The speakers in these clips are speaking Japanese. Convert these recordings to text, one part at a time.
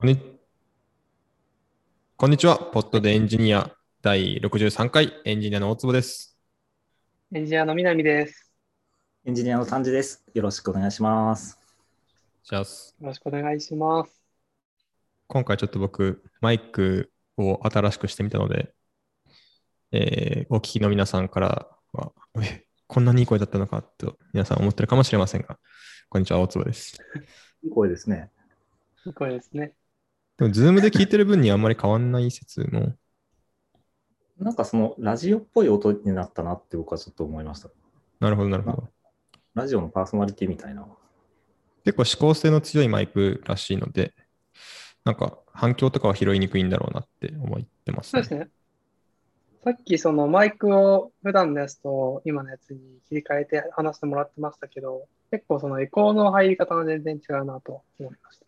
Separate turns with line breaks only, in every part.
こんにこんにちは。ポッドでエンジニア第63回エンジニアの大坪です。
エンジニアの南です。
エンジニアの丹治です。よろしくお願いします。
じゃあ、
よろしくお願いします。
今回ちょっと僕、マイクを新しくしてみたので、えーお聞きの皆さんからは、え、こんなにいい声だったのかと皆さん思ってるかもしれませんが、こんにちは、大坪です。
いい声ですね。
いい声ですね。
でも、ズームで聞いてる分にはあんまり変わんない説も、
なんかそのラジオっぽい音になったなって僕はちょっと思いました。
なるほど、なるほど。
ラジオのパーソナリティみたいな。
結構指向性の強いマイクらしいので、なんか反響とかは拾いにくいんだろうなって思ってます、
そうですね。さっきそのマイクを普段のやつと今のやつに切り替えて話してもらってましたけど、結構そのエコーの入り方が全然違うなと思いました。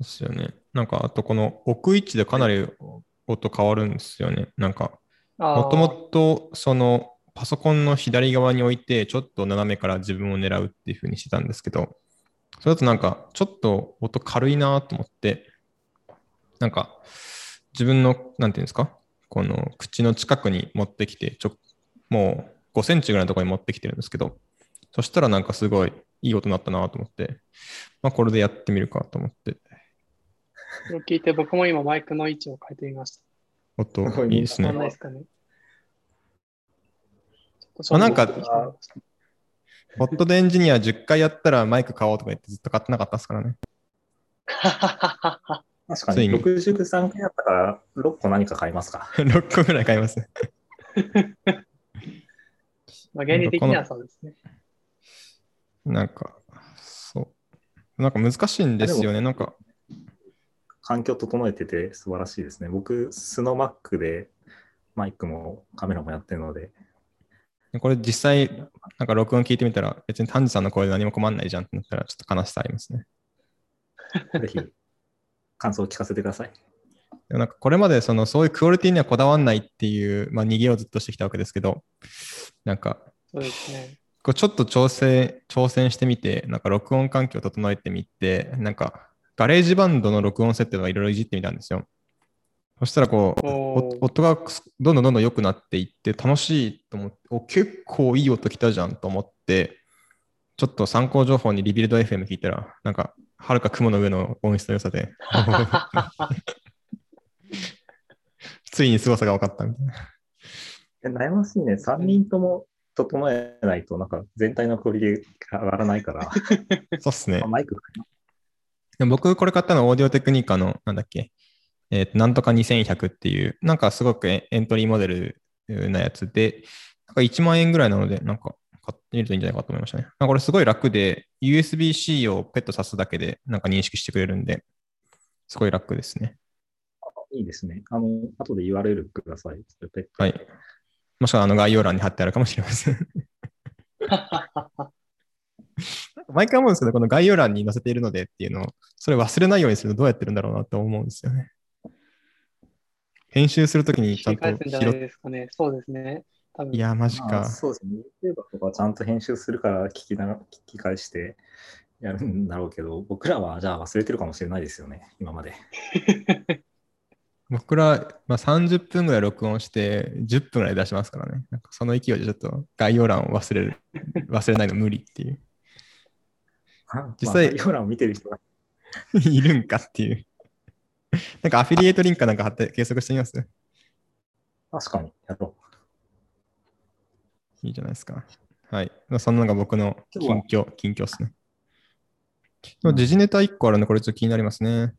ですよね。なんか、あとこの置く位置でかなり音変わるんですよね。なんか、もともとそのパソコンの左側に置いて、ちょっと斜めから自分を狙うっていう風にしてたんですけど、それだとなんか、ちょっと音軽いなと思って、なんか、自分の、なんていうんですか、この口の近くに持ってきて、ちょもう5センチぐらいのところに持ってきてるんですけど、そしたらなんかすごいいい音になったなと思って、まあこれでやってみるかと思って、
それを聞いて僕も今マイクの位置を変えてみました。
音いいですね
ですかね。
あなんかポッドでエンジニア10回やったらマイク買おうとか言ってずっと買ってなかったですからね。
確かに
ついに
63回やったから6個何か買いますか。
6個ぐらい買います。
まあ原理的にはそうですね。
なんか、そう。なんか難しいんですよね。なんか、
環境整えてて素晴らしいですね。僕、スノマックでマイクもカメラもやってるので、
これ実際、なんか録音聞いてみたら、別に丹治さんの声で何も困んないじゃんってなったら、ちょっと悲しさありますね。
ぜひ感想を聞かせてください。
でもなんかこれまでそのそういうクオリティにはこだわんないっていう、まあ、逃げをずっとしてきたわけですけど、なんか、
そうですね。
こうちょっと調整、挑戦してみて、なんか録音環境を整えてみて、なんか GarageBand の録音設定とかいろいろいじってみたんですよ。そしたらこう、
おー
お音がどんどんどんどん良くなっていって楽しいと思って、お結構いい音きたじゃんと思って、ちょっと参考情報にリビルド FM 聞いたら、なんか、はるか雲の上の音質の良さで、ついに凄さが分かったみたいな。
え悩ましいね。3人とも整えないと、なんか全体のクオリティが上がらないから、
そうっすね
あ。マイク
でも僕これ買ったのはオーディオテクニカの、なんだっけ、えっ、と、なんとか2100っていう、なんかすごくエエントリーモデルなやつで、なんか1万円ぐらいなので、なんか買ってみるといいんじゃないかと思いましたね。これすごい楽で、USB-C をペット挿すだけで、なんか認識してくれるんで、すごい楽ですね。
いいですね。あの、後で URL ください。
はい。もしくはあの概要欄に貼ってあるかもしれません。毎回思うんですけど、この概要欄に載せているのでっていうのを、それ忘れないようにするとどうやってるんだろうなと思うんですよね。編集するときにちゃんと
切り返すんじゃない
拾っ
ですかね。そうですね。多分
いや、マジ
まあ
か。
そうですね。YouTuber とかちゃんと編集するから聞きな聞き返してやるんだろうけど、僕らはじゃあ忘れてるかもしれないですよね、今まで。
僕ら、まあ、30分ぐらい録音して、10分ぐらい出しますからね。なんかその勢いでちょっと概要欄を忘れる、忘れないの無理っていう。実際
まあ、概要欄を見てる人が
いるんかっていう。なんかアフィリエイトリンクかなんか貼って計測してみます？
確かにやろ
いいじゃないですか。はい。まあそんなのが僕の近況、近況ですね。でも時事ネタ1個あるんで、これちょっと気になりますね。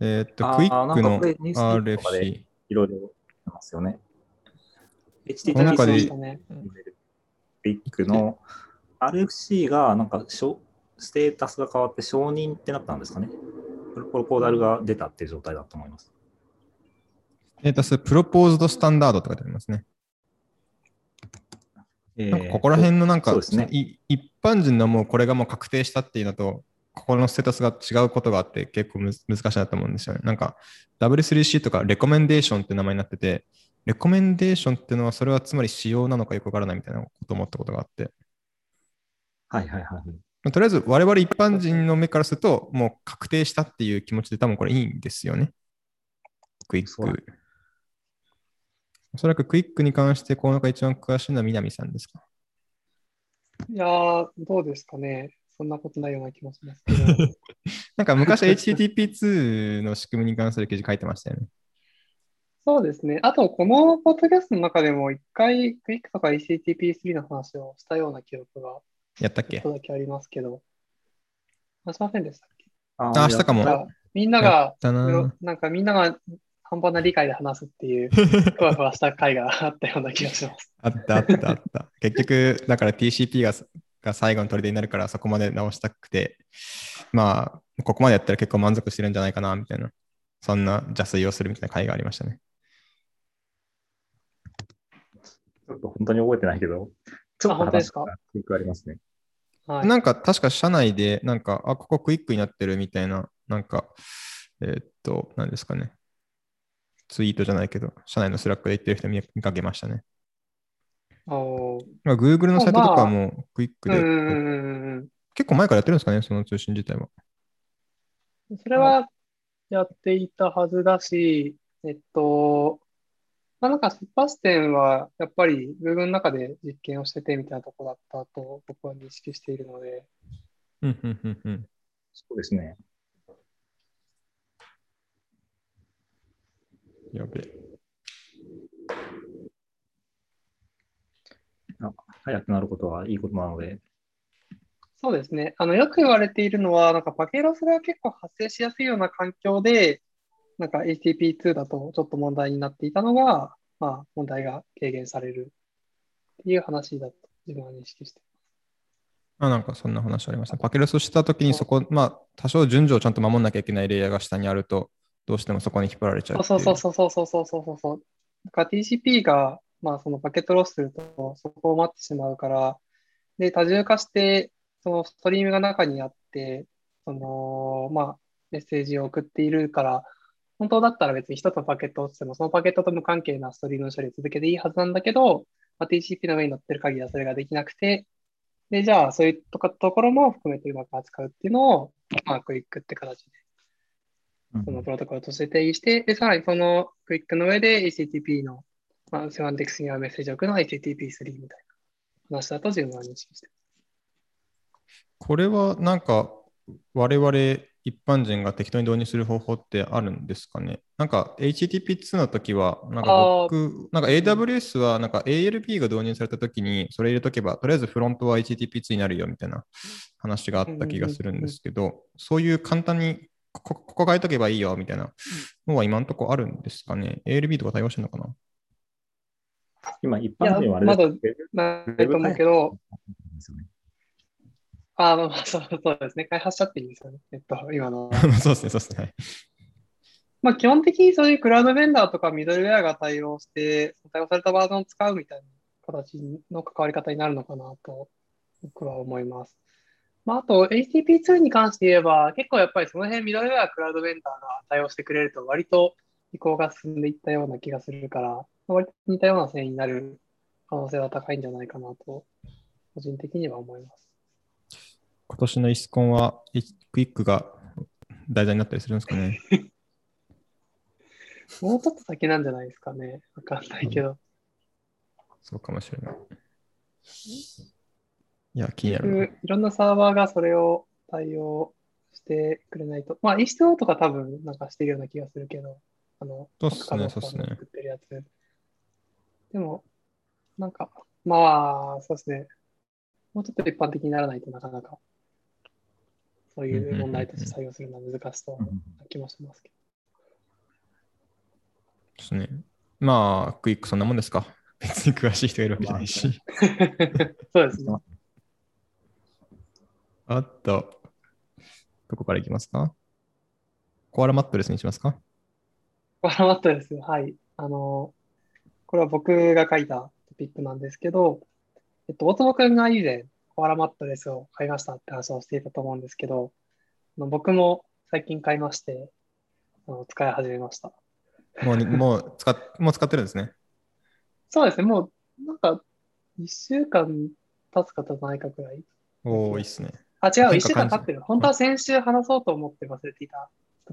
えーっと、クイックの RFC。
う。いろいろますよね。
この中で
イックの RFC がなんかしょステータスが変わって承認ってなったんですかね。プロポーダルが出たっていう状態だと思います。
ステータス、プロポーズドスタンダードとか書いてありますね。
えー
なんかここら辺のなんか、
ね。
い一般人のもうこれがもう確定したっていうのと、ここのステータスが違うことがあって結構むず難しいなと思うんですよね。なんか W3C とかレコメンデーションって名前になってて、レコメンデーションっていうのはそれはつまり仕様なのかよくわからないみたいなことを思ったことがあって、
はいはいはい。
まあとりあえず我々一般人の目からすると、もう確定したっていう気持ちで多分これいいんですよね。クイック。おそらくクイックに関して、この中一番詳しいのは南さんですか？
いやー、どうですかね。そんなことないような気もしますけど。
なんか昔 HTTP2 の仕組みに関する記事書いてましたよね。
そうですね。あと、このポッドキャストの中でも一回、クイックとか HTTP3 の話をしたような記憶が
やったっけ？
ちょっとだけありますけど、話しませんでしたっけ？
あ
あ明日かも
みんな
や
が
な
なんかみんなが半端な理解で話すっていう、ふわふわした回があったような気がします。
あったあったあった。結局、だから TCP がが最後の砦になるからそこまで直したくて、まあ、ここまでやったら結構満足してるんじゃないかな、みたいな、そんな邪推をするみたいな回がありましたね。
ちょっと本当に覚えてないけど、ちょっと
本当ですか？
話した記憶ありますね。
はい。
なんか確か社内で、なんか、あ、ここ QUIC になってるみたいな、なんか、えーっと、何ですかね。ツイートじゃないけど、社内の Slack で言ってる人見見かけましたね。まあ、Google のサイトとかも QUIC で、
うんうんうんうんうん。
結構前からやってるんですかね、その通信自体は。
それはやっていたはずだし、えっと、まあ、なんか出発点はやっぱり Google の中で実験をしててみたいなところだったと僕は認識しているので、
うん、うん、うん、うん。
そうですね。
やべえ。
早くなることはいいことなので、
そうですね。あの、よく言われているのは、なんかパケロスが結構発生しやすいような環境で、なんか HTTP2 だとちょっと問題になっていたのが、まあ、問題が軽減されるっていう話だと自分は認識してい
あ、なんかそんな話ありました。パケレスをしたときにそこ、まあ、多少順序をちゃんと守んなきゃいけないレイヤーが下にあると、どうしてもそこに引っ張られちゃう
そうそうそうそうそうそうそうそう。だから TCP が、まあ、そのパケットロスすると、そこを待ってしまうから、で、多重化して、そのストリームが中にあって、その、まあ、メッセージを送っているから、本当だったら別に一つのパケットを落ちても、そのパケットと無関係なストリームの処理を続けていいはずなんだけど、まあ、TCP の上に乗ってる限りはそれができなくて、で、じゃあ、そういうとこところも含めてうまく扱うっていうのを、まあ、クイックって形で
うん。
そのプロトコルとして定義して、で、さらにそのクイックの上で HTTP の、まあ、セマンティクスにはメッセージを送るのは HTTP3 みたいな話だと自分は認識して
これはなんか我々一般人が適当に導入する方法ってあるんですかね？なんか HTTP2 の時は、なんか僕、なんか AWS はなんか ALP が導入された時にそれ入れとけば、とりあえずフロントは HTTP2 になるよみたいな話があった気がするんですけど、そういう簡単にここここ変えとけばいいよみたいなのは今んとこあるんですかね ?ALB とか対応してるのかな？
今、一般人はあれ
いやまだ
です
ないと思うけど、
ですよね
あの、そうそうですね。開発者っていいんですよね。えっと、今の。
そうですね、そうですね。はい
まあ、基本的にそういうクラウドベンダーとかミドルウェアが対応して、対応されたバージョンを使うみたいな形の関わり方になるのかなと僕は思います。まあ、あと HTTP2 に関して言えば、結構やっぱりその辺ミドルウェア、クラウドベンダーが対応してくれると割と移行が進んでいったような気がするから、割と似たような線になる可能性は高いんじゃないかなと、個人的には思います。
今年のイスコンはクイックが題材になったりするんですかね
もうちょっと先なんじゃないですかね。わかんないけど。
そうかもしれない。いや、気になるな。
いろんなサーバーがそれを対応してくれないと。まあ、H2O とか多分なんかしてるような気がするけど、あの、
そうっすねそうっすね
作ってるやつ。でも、なんか、まあ、そうですね。もうちょっと一般的にならないとなかなか、そういう問題として採用するのは難しそうな気もしますけ
ですね。まあ、クイックそんなもんですか。別に詳しい人がいるわけじゃないし。
ど。そうですね。
あと、どこからいきますか？コアラマットレスにしますか？
コアラマットレス。はい。あの、これは僕が書いたトピックなんですけど、えっと、大友くんが以前、コアラマットレスを買いましたって話をしていたと思うんですけど、僕も最近買いまして、あの使い始めました。
もうに、もう使っ、もう使ってるんですね？
そうですね、もう、なんか、1週間経つか経たないかくらい。
おおいいっすね。
あ、違う、
変
1週間経ってる。本当は先週話そうと思って忘れていた。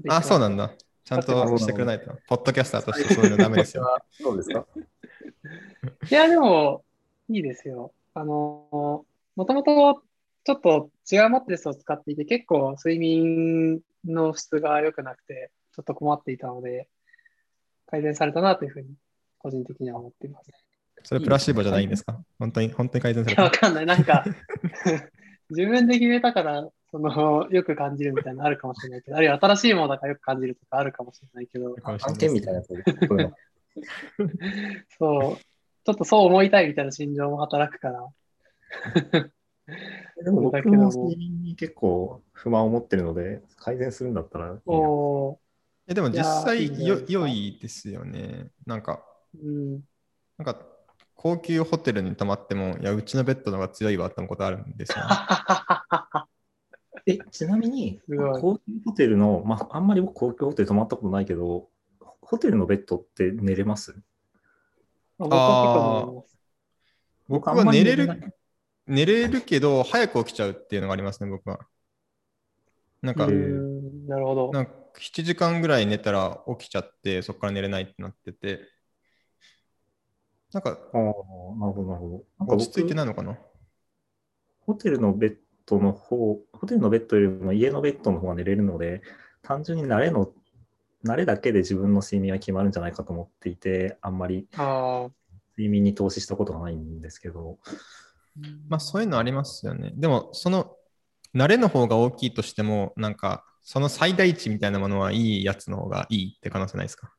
あ、そうなん
だ。
だ。ちゃんとしてくれないと。ポッドキャスターとしてそういうのダメですよ。
そうですか？
いや、でも、いいですよ。あの、もともとちょっと違うマットレスを使っていて、結構睡眠の質が良くなくて、ちょっと困っていたので、改善されたなというふうに、個人的には思っています。
それプラシーボじゃないんですか？本当に、本当に改善された？
かんない。なんか、自分で決めたから、その、よく感じるみたいなのあるかもしれないけど、あるいは新しいものだからよく感じるとかあるかもしれないけど、
案件みたいな。
そう、ちょっとそう思いたいみたいな心情も働くから、
でも僕
だけど。も
も睡眠に結構不満を持ってるので、改善するんだったらいい
えでも実際よ良いですよね。なんか、
うん、
なんか高級ホテルに泊まっても、いや、うちのベッドの方が強いわってことあるんですよ、ね。
え、ちなみに、高級ホテルの、まあ、あんまり僕高級ホテル泊まったことないけど、ホテルのベッドって寝れます？
僕は結構思います。
僕は寝れる
寝れ
るけど、早く起きちゃうっていうのがありますね、僕は。なんか
なるほど。
なんか7時間ぐらい寝たら起きちゃって、そこから寝れないってなってて、なんか
ああ、なるほど、なるほど。
落ち着いて
僕、
ないのかな？
ホテルのベッドの方、ホテルのベッドよりも家のベッドの方が寝れるので、単純に慣れの、慣れだけで自分の睡眠は決まるんじゃないかと思っていて、あんまり睡眠に投資したことがないんですけど、
まあそういうのありますよね。でも、その慣れの方が大きいとしても、なんか、その最大値みたいなものはいいやつの方がいいって可能性ないですか？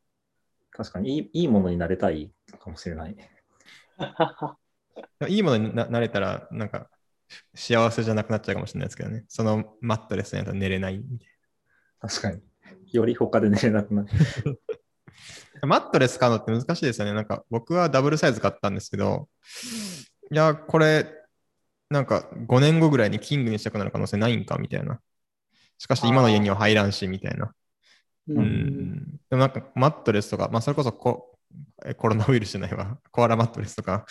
確かにいいいいものになれたいかもしれない。
いいものにななれたら、なんか、幸せじゃなくなっちゃうかもしれないですけどね。そのマットレスにやったら寝れないみたい
確かに。より他で寝れなくなる。
な。マットレス買うのって難しいですよね。なんか、僕はダブルサイズ買ったんですけど、いや、これ、なんか5年後ぐらいにキングにしたくなる可能性ないんかみたいな。しかし今の家には入らんし、みたいな。
う
うんん。でもなんかマットレスとか、まあそれこそコえコロナウイルスじゃないわ。コアラマットレスとか、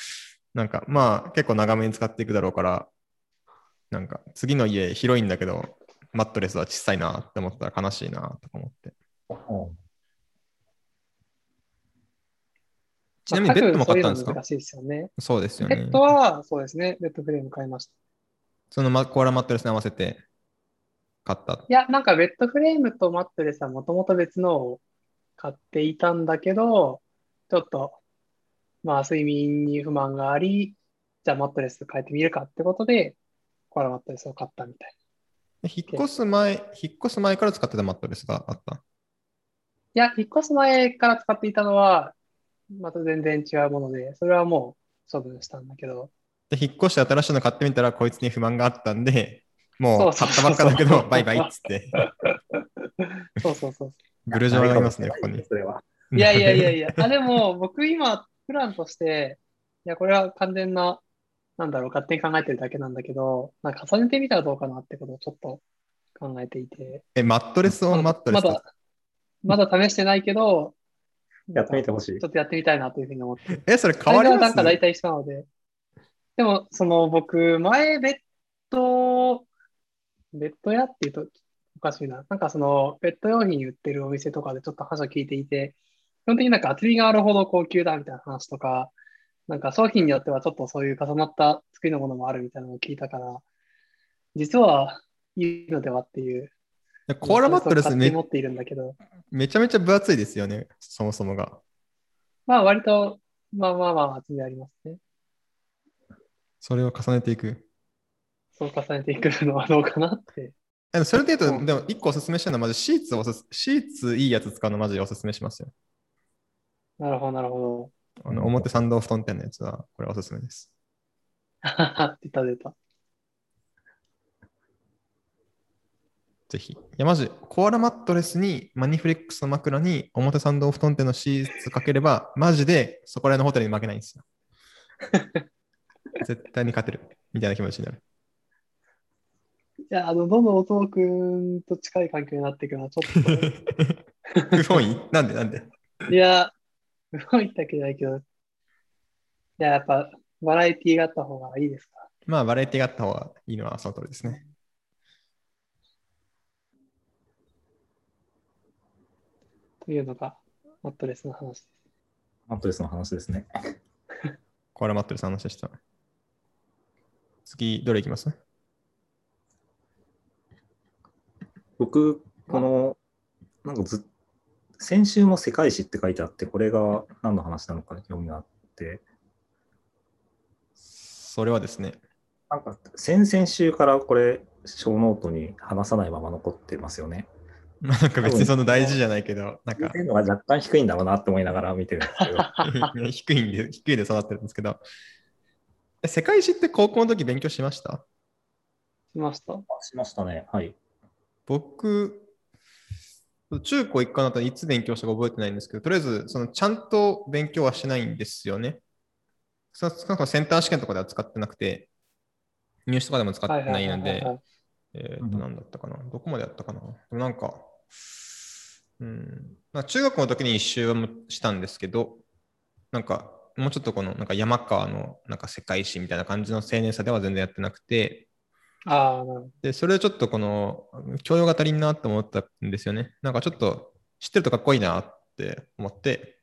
なんかまあ結構長めに使っていくだろうから、なんか次の家広いんだけど、マットレスは小さいなって思ったら悲しいなとか思って。ちなみにベッドも買ったんですか？
まあ各そうですよね。
そうですよね
ベッ。ドは、そうですね、ベッドフレーム買いました。
そのマコアラマットレスに合わせて買った。
いや、なんかベッドフレームとマットレスはもともと別のを買っていたんだけど、ちょっと、まあ睡眠に不満があり、じゃあマットレス変えてみるかってことで、コアラマットレスを買ったみたい。
で引っ越す前、引っ越す前から使ってたマットレスがあった？
いや、引っ越す前から使っていたのは、また全然違うもので、それはもう処分したんだけど、
で、引っ越して新しいの買ってみたら、こいつに不満があったんで、も
そう
買ったばっかだけど、バイバイっつって、
そうそうそう。
ブルジョワがいますね、ここに。
それは。
いやいやいやいや、あ、でも僕今、プランとして、いや、これは完全な、なんだろう、勝手に考えてるだけなんだけど、なんか重ねてみたらどうかなってことをちょっと考えていて、
え、マットレスオンマットレス？
まだ、まだ試してないけど、
やってみてほしい
ちょ。っとやってみたいなというふうに思って。
え、それ変わります？
はなんか大体一緒なので。でも、その僕、前、ベッド、ベッド屋って言うとおかしいな。なんかその、ベッド用品売ってるお店とかでちょっと話を聞いていて、基本的になんか厚みがあるほど高級だみたいな話とか、なんか商品によってはちょっとそういう重なった作りのものもあるみたいなのを聞いたから、実はいいのではっていう。
でコアラマットレスめ
持っているんだけど、
めちゃめちゃ分厚いですよね、そもそもが。
まあ割と、まあまあまあ厚みありますね。
それを重ねていく。
そう重ねていくのはどうかなって。
えそれで言うと、
うん
でも一個おすすめしたいのは、まずシーツをおすすシーツいいやつ使うのマジでおすすめしますよ。
なるほど、なるほ
あの表参道布団店のやつは、これおすすめです。
ど。出た出た。
ぜひ。いや、マジ、コアラマットレスにマニフレックスの枕に表参道布団店のシーツかければ、マジでそこら辺のホテルに負けないんですよ。絶対に勝てる。みたいな気持ちになる。
いや、あの、どんどん弟くんと近い環境になっていくのはちょっ
不本意？なんで？なんで？
と、いや、不本意だけじゃないけど、いや、やっぱ、バラエティがあった方がいいですか？
まあ、バラエティがあった方がいいのはその通りですね。
いうのがマットレスの話です。
マットレスの話ですね。
これマットレスの話でした。次、どれいきます？
僕、この、なんかず先週も世界史って書いてあって、これが何の話なのか興味があって、
それはですね、
なんか先々週からこれ、小ノートに話さないまま残ってますよね。
まあなんか別にその大事じゃないけど、なんか
のが若干低いんだろうなって思いながら見てるんですけど、
低いんで、低いで育ってるんですけど、え世界史って高校の時勉強しました？
しました。
しましたね。はい。
僕、中高一貫だったらいつ勉強したか覚えてないんですけど、とりあえず、そのちゃんと勉強はしないんですよね。そのなんかセンター試験とかでは使ってなくて、入試とかでも使ってないので
は、い
えっと、なんだったかな。どこまでやったかな。でもなんか、うん、まあ中学の時に一周はしたんですけど、なんか、もうちょっとこの、なんか山川のなんか世界史みたいな感じの青年さでは全然やってなくて、
あ。
で、それでちょっとこの、教養が足りんなと思ったんですよね。なんかちょっと知ってるとかっこいいなって思って、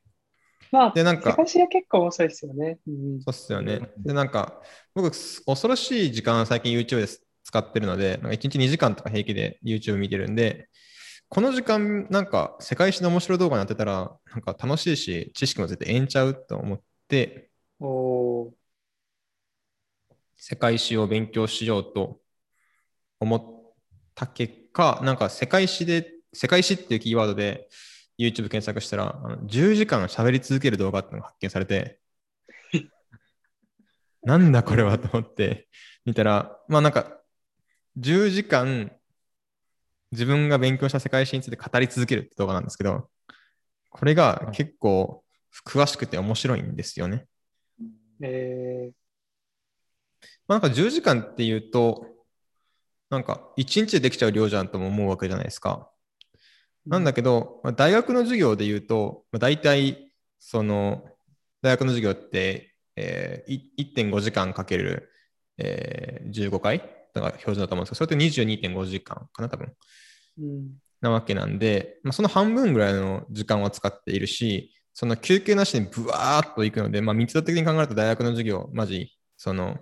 まあ、
でなんか
世界史は結構面白いですよね。うん
そうっすよね。で、なんか、僕、恐ろしい時間最近 YouTube で使ってるので、なんか1日2時間とか平気で YouTube 見てるんで、この時間、なんか世界史の面白い動画になってたら、なんか楽しいし、知識も絶対えんちゃうと思って、世界史を勉強しようと思った結果、なんか世界史で、世界史っていうキーワードで YouTube 検索したら、あの10時間喋り続ける動画っていうのが発見されて、なんだこれはと思って見たら、まあなんか10時間自分が勉強した世界史について語り続けるって動画なんですけど、これが結構詳しくて面白いんですよね。
え
まあ、なんか10時間っていうと、なんか1日でできちゃう量じゃんとも思うわけじゃないですか。
ー
なんだけど、まあ大学の授業で言うと、まあ、大体、その、大学の授業って、えーい1.5時間かける、えー15回だから標準だと思うんですけど、それって22.5時間かな、多分。
うん
なわけなんで、まあ、その半分ぐらいの時間は使っているし、その休憩なしにブワーっと行くので、まあ、密度的に考えると大学の授業、マジ、その、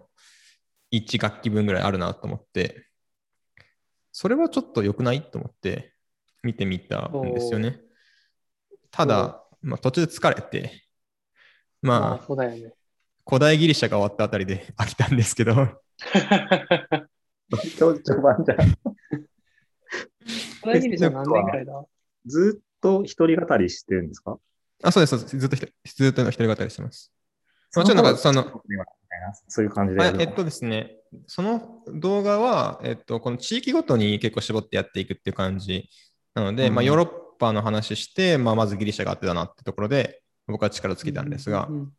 1学期分ぐらいあるなと思って、それはちょっと良くないと思って見てみたんですよね。ただ、まあ、途中で疲れて、
ま
まあ、
あ、ね。
古代ギリシャが終わったあたりで飽きたんですけど、
序盤じゃん。
これギリシャ何年ぐらいだ？
ずっと一人語りしてるんですか？
あ、そうです、そうです。ずっとずっと一人語りしてます。もちろんなんかその
そういう感じで
えっとですね、その動画は、えっと、この地域ごとに結構絞ってやっていくっていう感じなので、
うん
まあ、ヨーロッパの話して、まあ、まずギリシャがあってたなってところで、僕は力尽きたんですが。
う、ん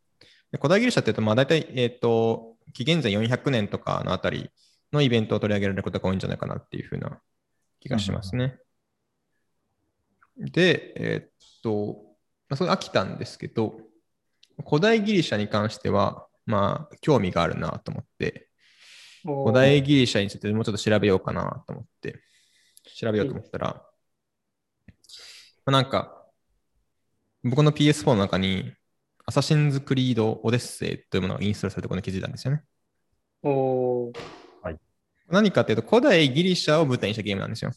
で古代ギリシャっていうと、まあ、大体、えっと、紀元前400年とかのあたりのイベントを取り上げられることが多いんじゃないかなっていうふうな気がしますね。で、えっと、まあ、それ飽きたんですけど、古代ギリシャに関しては、まあ、興味があるなと思って、古代ギリシャについてもうちょっと調べようかなと思って、調べようと思ったら、まあ、なんか、僕の PS4 の中に、アサシンズ・クリード・オデッセイというものがインストールされてここに気づいたんですよね。
おー
何かというと、古代ギリシャを舞台にしたゲームなんですよ。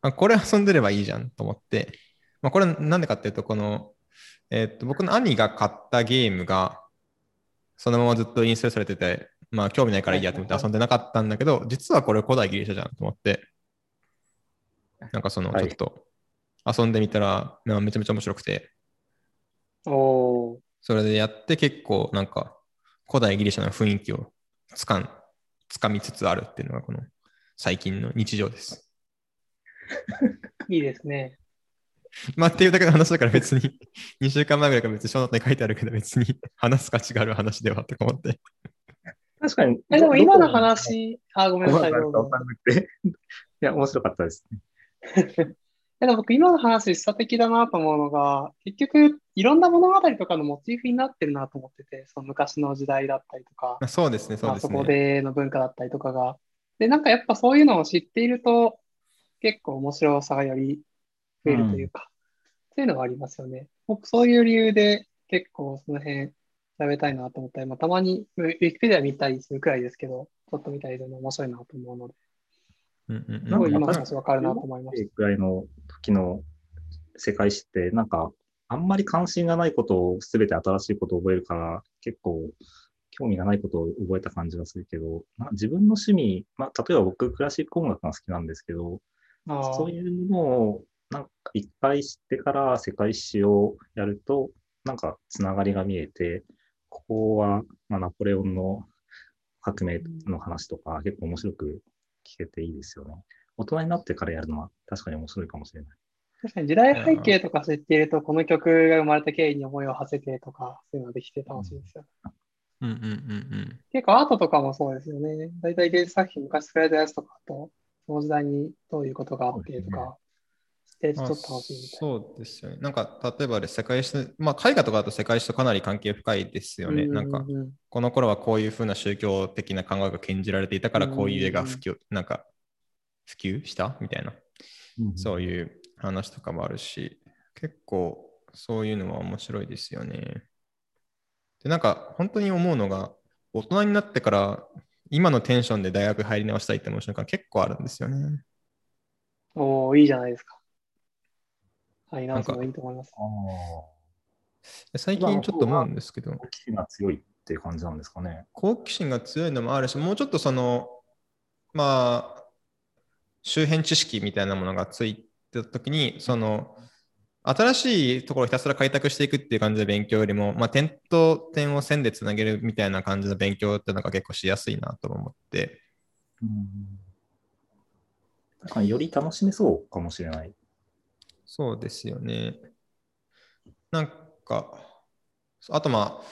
あこれ遊んでればいいじゃんと思って、まあ、これなんでかっていうと、この、えーっと、僕の兄が買ったゲームが、そのままずっとインストールされてて、まあ興味ないからいいやと思って遊んでなかったんだけど、実はこれ古代ギリシャじゃんと思って、なんかその
はい。
ちょっと遊んでみたら、まあめちゃめちゃ面白くて、それでやって結構なんか古代ギリシャの雰囲気をつかん、つかみつつあるっていうのがこの最近の日常です。
いいですね。
まあっていうだけの話だから別に 2週間前ぐらいから別に小ノートに書いてあるけど別に話す価値がある話ではとか思って。
確かに。
え、でも今の話、あ、ごめんなさい。
いや、面白かったですね。
えでも僕今の話、示唆的だなと思うのが、結局、いろんな物語とかのモチーフになってるなと思ってて、その昔の時代だったりとか、
まあそうですね、そう
まあそこ
ですね。
での文化だったりとかが。で、なんかやっぱそういうのを知っていると、結構面白さがより増えるというか、そういうのがありますよね。僕、そういう理由で結構その辺調べたいなと思ったり、まあ、たまにウィキペディア見たりするくらいですけど、ちょっと見たりするの面白いなと思うので、
うんうんうん。
すごい今の
なんか
話わかるなと思いまし
ぐらいの時の世界史って、なんか、あんまり関心がないことを全て新しいことを覚えるから、結構興味がないことを覚えた感じがするけど、まあ、自分の趣味、まあ、例えば僕、クラシック音楽が好きなんですけど、そういうのを、なんか一回知ってから世界史をやると、なんかつながりが見えて、ここは、まあ、ナポレオンの革命の話とか、結構面白く聞けていいですよね。大人になってからやるのは確かに面白いかもしれない。
確かに時代背景とか知っていると、この曲が生まれた経緯に思いを馳せてとか、そういうのができて楽しいですよ。
うんうんうん
結構アートとかもそうですよね。大体芸術作品昔作られたやつとかと、その時代にどういうことがあってとか、知ってる
うん。
とちょっいみたいな。
そうですよね。なんか、例えばで世界史、まあ、絵画とかだと世界史とかなり関係深いですよね。なんか、この頃はこういうふうな宗教的な考えが禁じられていたから、こういう絵が普及、なんか、普及したみたいな、そういう話とかもあるし、結構そういうのは面白いですよね。で、なんか、本当に思うのが、大人になってから、今のテンションで大学入り直したいって思う瞬間結構あるんですよね。
おーいいじゃないですか。はい、直すのいいと思います。
ああ。
で最近ちょっと思うんですけど、
好奇心が強いっていう感じなんですかね。
好奇心が強いのもあるし、もうちょっとその、まあ、周辺知識みたいなものがついたときに、その、新しいところをひたすら開拓していくっていう感じの勉強よりも、まあ、点と点を線でつなげるみたいな感じの勉強っていうのが結構しやすいなと思って、
確かにより楽しめそうかもしれない。
そうですよね。なんか、あとまあ、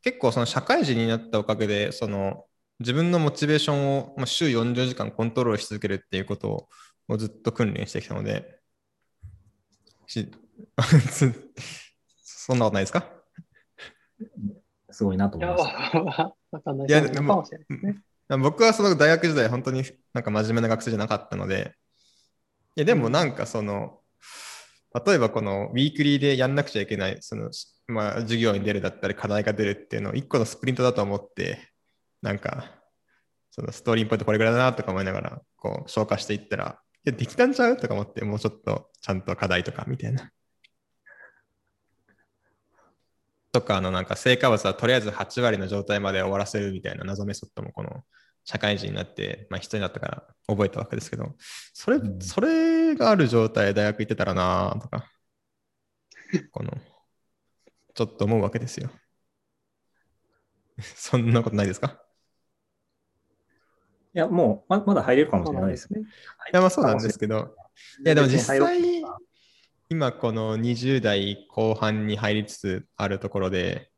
結構その社会人になったおかげで、その自分のモチベーションをまあ週40時間コントロールし続けるっていうことをずっと訓練してきたので、し そんなことないですか？
すごいなと
いや、
思います。
わわかんない
いや
ですね。
僕はその大学時代、本当になんか真面目な学生じゃなかったので、いやでもなんかその、例えばこのウィークリーでやんなくちゃいけない、その、まあ、授業に出るだったり課題が出るっていうのを一個のスプリントだと思って、なんか、そのストーリーポイントこれぐらいだなとか思いながら、こう消化していったら、いや、できたんちゃうとか思って、もうちょっとちゃんと課題とかみたいな。とか、あの、なんか成果物はとりあえず8割の状態まで終わらせるみたいな謎メソッドもこの社会人になって、まあ必要になったから覚えたわけですけど、それ、
うん。
それがある状態で大学行ってたらなとか、この、ちょっと思うわけですよ。そんなことないですか？
いや、もうままだ入れるかもしれないですね。
いや、まあそうなんですけど、い。や、でも実際、今この20代後半に入りつつあるところで、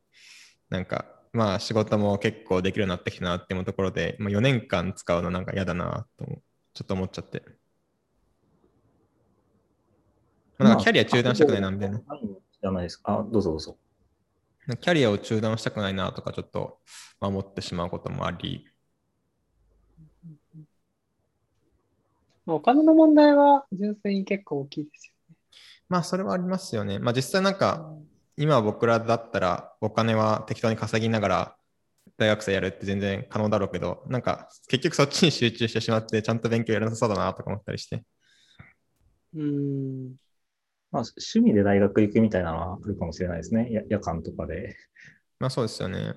なんか、まあ仕事も結構できるようになってきたなって思うところで、まあ、4年間使うのなんか嫌だなとちょっと思っちゃって。なんかキャリア中断したくないなみたいな。
じゃないですか。あ、どうぞどうぞ。
キャリアを中断したくないなとかちょっとまあ思ってしまうこともあり、
まあお金の問題は純粋に結構大きいです
まあそれはありますよね。まあ実際なんか
よね。
今僕らだったらお金は適当に稼ぎながら大学生やるって全然可能だろうけど、なんか結局そっちに集中してしまってちゃんと勉強やらなさそうだなとか思ったりして。
うん。
まあ、趣味で大学行くみたいなのはあるかもしれないですね。や夜間とかで。
まあそうですよね。なん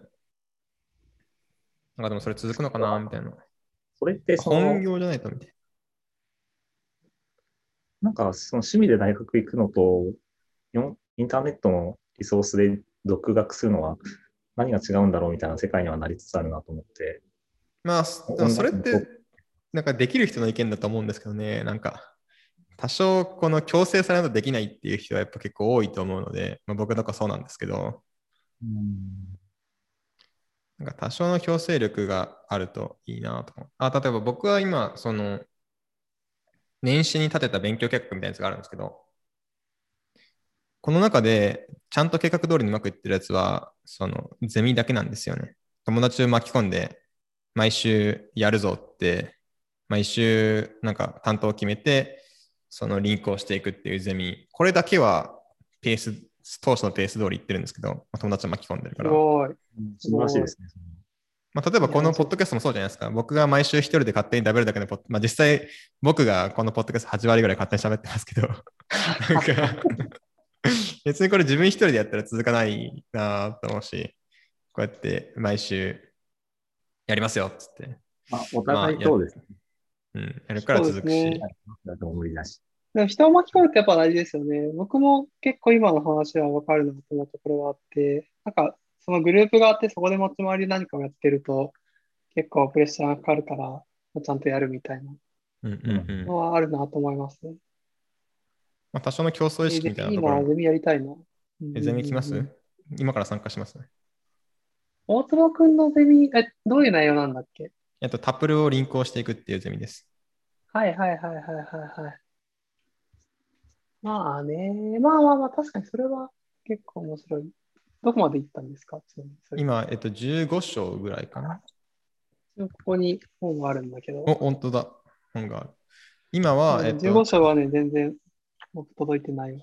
かでもそれ続くのかなみたいな。
それってその、
本業じゃないとみたい
なんかその趣味で大学行くのと、よインターネットのリソースで独学するのは何が違うんだろうみたいな世界にはなりつつあるなと思って。
な。まあそれってなんかできる人の意見だと思うんですけどね。なんか多少この強制されないとできないっていう人はやっぱ結構多いと思うので、まあ、僕とかそうなんですけど、なんか多少の強制力があるといいなと思う。あ、例えば僕は今、その、年始に立てた勉強計画みたいなやつがあるんですけど、この中でちゃんと計画通りにうまくいってるやつは、そのゼミだけなんですよね。友達を巻き込んで、毎週やるぞって、毎週なんか担当を決めて、そのリンクをしていくっていうゼミ、これだけはペース、当初のペース通り行ってるんですけど、まあ、友達を巻き込んでるか
す
ら。
ごい。
素晴らしいですね。
まあ、例えばこのポッドキャストもそうじゃないですか。僕が毎週一人で勝手に食べるだけのポッまあ、実際僕がこのポッドキャスト8割ぐらい勝手に喋ってますけど、なんか 別にこれ自分一人でやったら続かないなと思うし、こうやって毎週やりますよっつって、
まあ、お互いそうですね。
うん、やるから続くし、
そうですね
だと無理だし。
でも人を巻き込むってやっぱ大事ですよね。僕も結構今の話は分かるなと思うところがあって、なんかそのグループがあってそこで持ち回りで何かをやってると結構プレッシャーがかかるからちゃんとやるみたいな
うんうんうん
のはあるなと思いますね。
まあ、多少の競争意識みたい
な、
なところも。
ゼミやりたいな。
えゼミ行きます？
うん
今から参加します
大坪くんのゼミ、え、どういう内容なんだっけ？
えっと、タプルをリンクをしていくっていうゼミです。
はいはいはいはいはいはい。まあね、まあまあまあ、確かにそれは結構面白い。どこまで行ったんですか？
今、えっと、15章ぐらいかな。
ここに本があるんだけど。
お、本当だ。本がある。今は、えっ
15
と、
章はね、全然僕届いてないわ。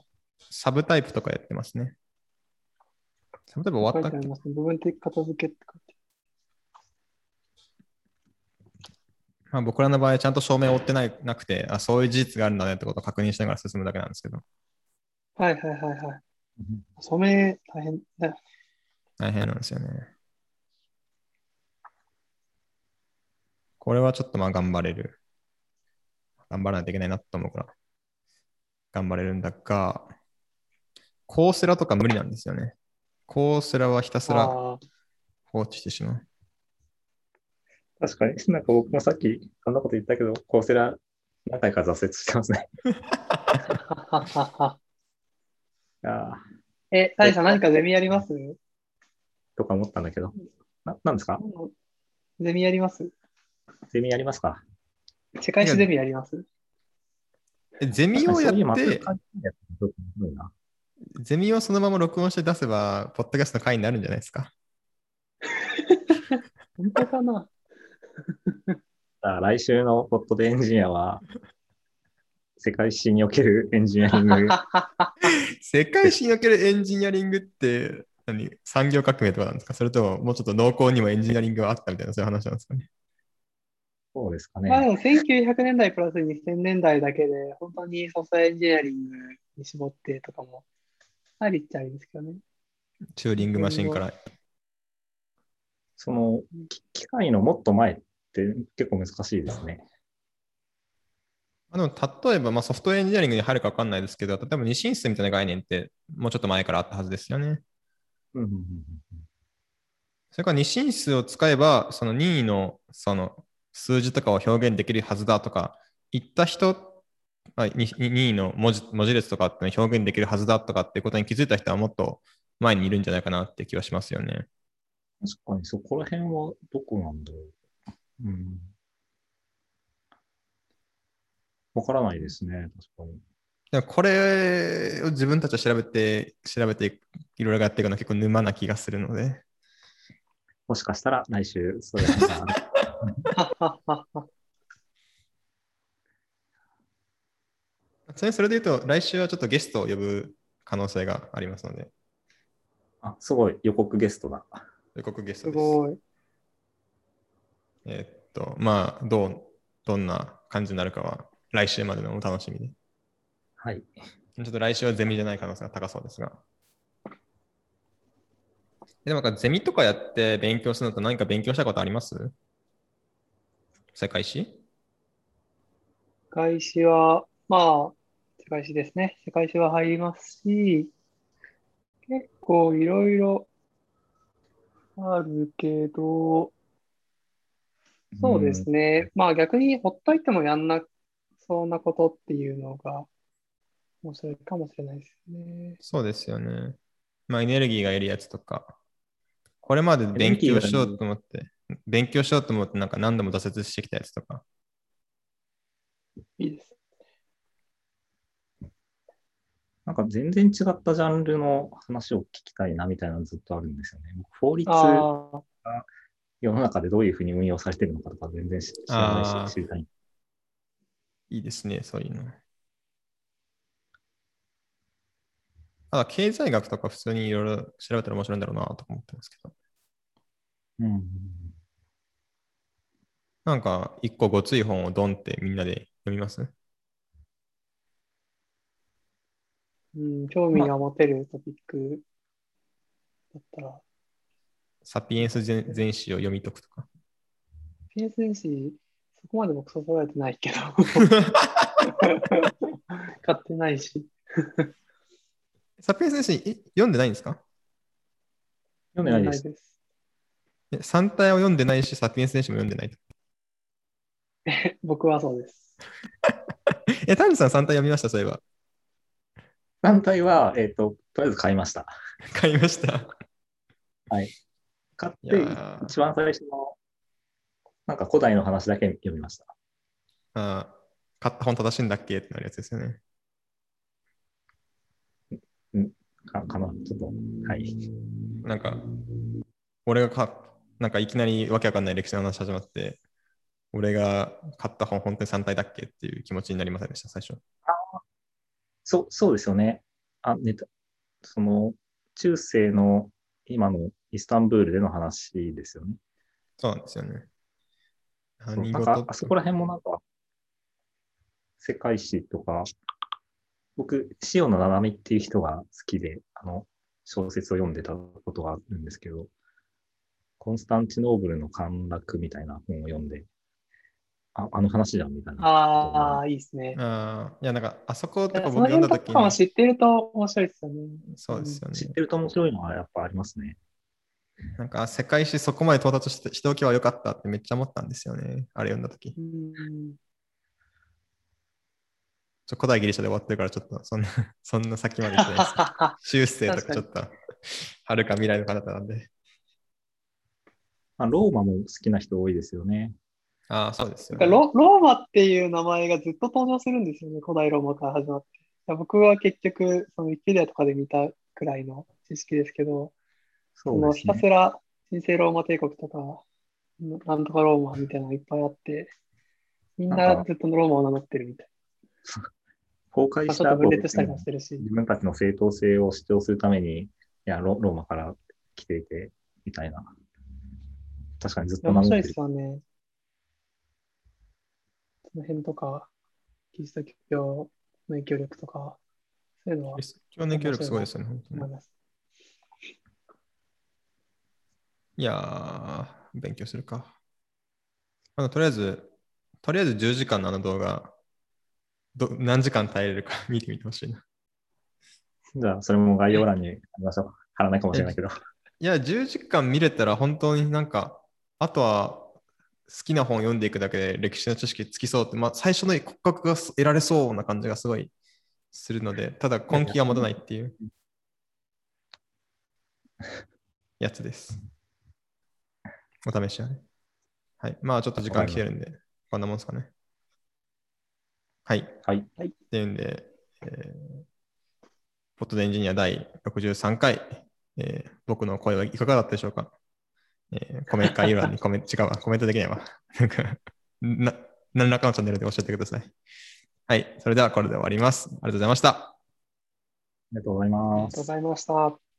サブタイプとかやってますね。サブタイプ終わったっけ？
ね。部分的片付けって書いて
まあ、僕らの場合、ちゃんと証明を追ってないなくて、あ、そういう事実があるんだねってことを確認しながら進むだけなんですけど。
はいはいはいはい。染め大変だよ。
大変なんですよね。これはちょっとまあ頑張れる。頑張らないといけないなと思うから、頑張れるんだが、コースラとか無理なんですよね。コースラはひたすら
あ
放置してしまう。
確かに、なんか僕もさっきそんなこと言ったけど、コーセラ何回か挫折してますね。
あ。え、谷さん何かゼミやります？
とか思ったんだけど。ななんですか？
ゼミやります？
ゼミやりますか？
世界史ゼミやります？
えゼミをやってゼミをそのまま録音して出せば、ポッドキャストの回になるんじゃないですか？
本当かな？
来週のポッドでエンジニアは、世界史におけるエンジニアリング。
世界史におけるエンジニアリングって何？産業革命とかなんですか？それとももうちょっと濃厚にもエンジニアリングがあったみたいなそういう話なんですかね？
そうですか
まあで
ね。
も1900年代プラス2000年代だけで、本当にソフトエンジニアリングに絞ってとかも、ありっちゃありですけどね。
チューリングマシンから。
その、き機械のもっと前って結構難しいですね。
まあ、でも例えば、まあ、ソフトウェアエンジニアリングに入るか分かんないですけど、例えば二進数みたいな概念ってもうちょっと前からあったはずですよね。
うんうんうん
それから二進数を使えば、その任意のその数字とかを表現できるはずだとか、言った人、あに任意の文字文字列とかって表現できるはずだとかってことに気づいた人はもっと前にいるんじゃないかなって気はしますよね。
確かにそこら辺はどこなんだろう。うん。わからないですね、確かに。
でもこれを自分たちは調べて、調べていろいろやっていくのは結構沼な気がするので、
もしかしたら来週、そういう話がある
ちなみにそれで言うと、来週はちょっとゲストを呼ぶ可能性がありますので、
あ、すごい予告ゲストだ。
予告ゲス
す
トです。
ごい。
えーっと、まあ、どう、どんな感じになるかは、来週までのお楽しみで。
はい。
ちょっと来週はゼミじゃない可能性が高そうですが。でもなんかゼミとかやって勉強するのと何か勉強したことあります？世界史？
世界史は、まあ、世界史ですね。世界史は入りますし、結構いろいろあるけど、そうですね。まあ逆にほっといてもやんなそうなことっていうのが面白いかもしれないですよね。
そうですよね。まあエネルギーがいるやつとか。これまで勉強しようと思って、勉強しようと思ってなんか何度も挫折してきたやつとか。
いいです。
なんか全然違ったジャンルの話を聞きたいなみたいなのずっとあるんですよね。僕法律、
ああ、
世の中でどういうふうに運用されてるのかとか全然知知らないし、知りたい。
いいですね、そういうの。あ経済学とか普通にいろいろ調べたら面白いんだろうなとか思ってますけど。
うん。
なんか、一個ごつい本をドンってみんなで読みます？
うん、興味が持てるトピックだったら、
サピエンス全全史を読み解くとか。
ピエンス電子、そこまで僕そそられてないけど、買ってないし。
サピエンス全史い読んでないんですか？
読んでないです。
です。
え3体を読んでないし、サピエンス全史も読んでないと。
僕はそうです。
え、タンジさん3体読みました、そういえば。
団体は、えっ、と、とりあえず買いました。
買いました。
買っ
いや
て、
ー
一番最初の、なんか古代の話だけ読みました。
あー買った本正しいんだっけ？ってなるやつですよね。
かかなちょっと、はい。
なんか、俺がか、なんかいきなりわけわかんない歴史の話始まって、俺が買った本本当に3体だっけっていう気持ちになりませんでした、最初。
そう、そうですよね。あ、ネタ、その、中世の今のイスタンブールでの話ですよね。
そうなんですよね。何
なんか
事
あそこら辺もなんか、世界史とか、僕、塩野七海っていう人が好きで、あの、小説を読んでたことがあるんですけど、コンスタンチノーブルの陥落みたいな本を読んで、あ、あの話じゃんみたいな。
ああ、いいですね。
あーいや、なんか、あそことか
その
僕読んだ時
辺とかも
に、
知ってると面白いですよね。
そうですよね
知。ってると面白いのはやっぱありますね。
なんか、世界史そこまで到達してしておけばよかったってめっちゃ思ったんですよね。あれ読んだ時。
うん。
ちょ古代ギリシャで終わってるから、ちょっとそんな、そんな先まで行ってないです。修正とかちょっと、はるか未来の彼方なんで。
まあ、ローマも好きな人多いですよね。
ああ、そうですよ、ね。
ロローマっていう名前がずっと登場するんですよね、古代ローマから始まって。僕は結局、そのウィキペディアとかで見たくらいの知識ですけど、そのひ。たすら神聖ローマ帝国とか、なんとかローマみたいなのがいっぱいあって、みん
な
ずっとローマを名乗ってるみたい
崩壊
な。ちょ
した後
分裂したりもしてるし。
自分たちの正当性を主張するために、いやロ、ローマから来ていて、みたいな。確かにずっと名
面白いで
乗ってる。
すよね。その辺とか、キリスト教の影響力とか、そういうのは
キリスト教の影響力すごいですよね、本当に
思
い。やー、勉強するか。あのとりあえず、とりあえず10時間のあの動画、ど何時間耐えれるか 見てみてほしいな。
じゃあ、それも概要欄にありましょう。貼らないかもしれないけど。
いや、10時間見れたら本当になんか、あとは好きな本を読んでいくだけで歴史の知識つきそうって、まあ、最初の骨格が得られそうな感じがすごいするので、ただ根気が持たないっていうやつです。お試しはね。はい。まあちょっと時間来てるんで、こんなもんですかね。はい。
はい。
っていうんで、えーポットでエンジニア第63回、えー僕の声はいかがだったでしょうか、えーコメント概要欄にコメント、違うわ、コメントできないわ。なんか、な、何らかのチャンネルで教えてください。はい。それではこれで終わります。ありがとうございました。
ありがとうございます
ありがとうご。ざいました。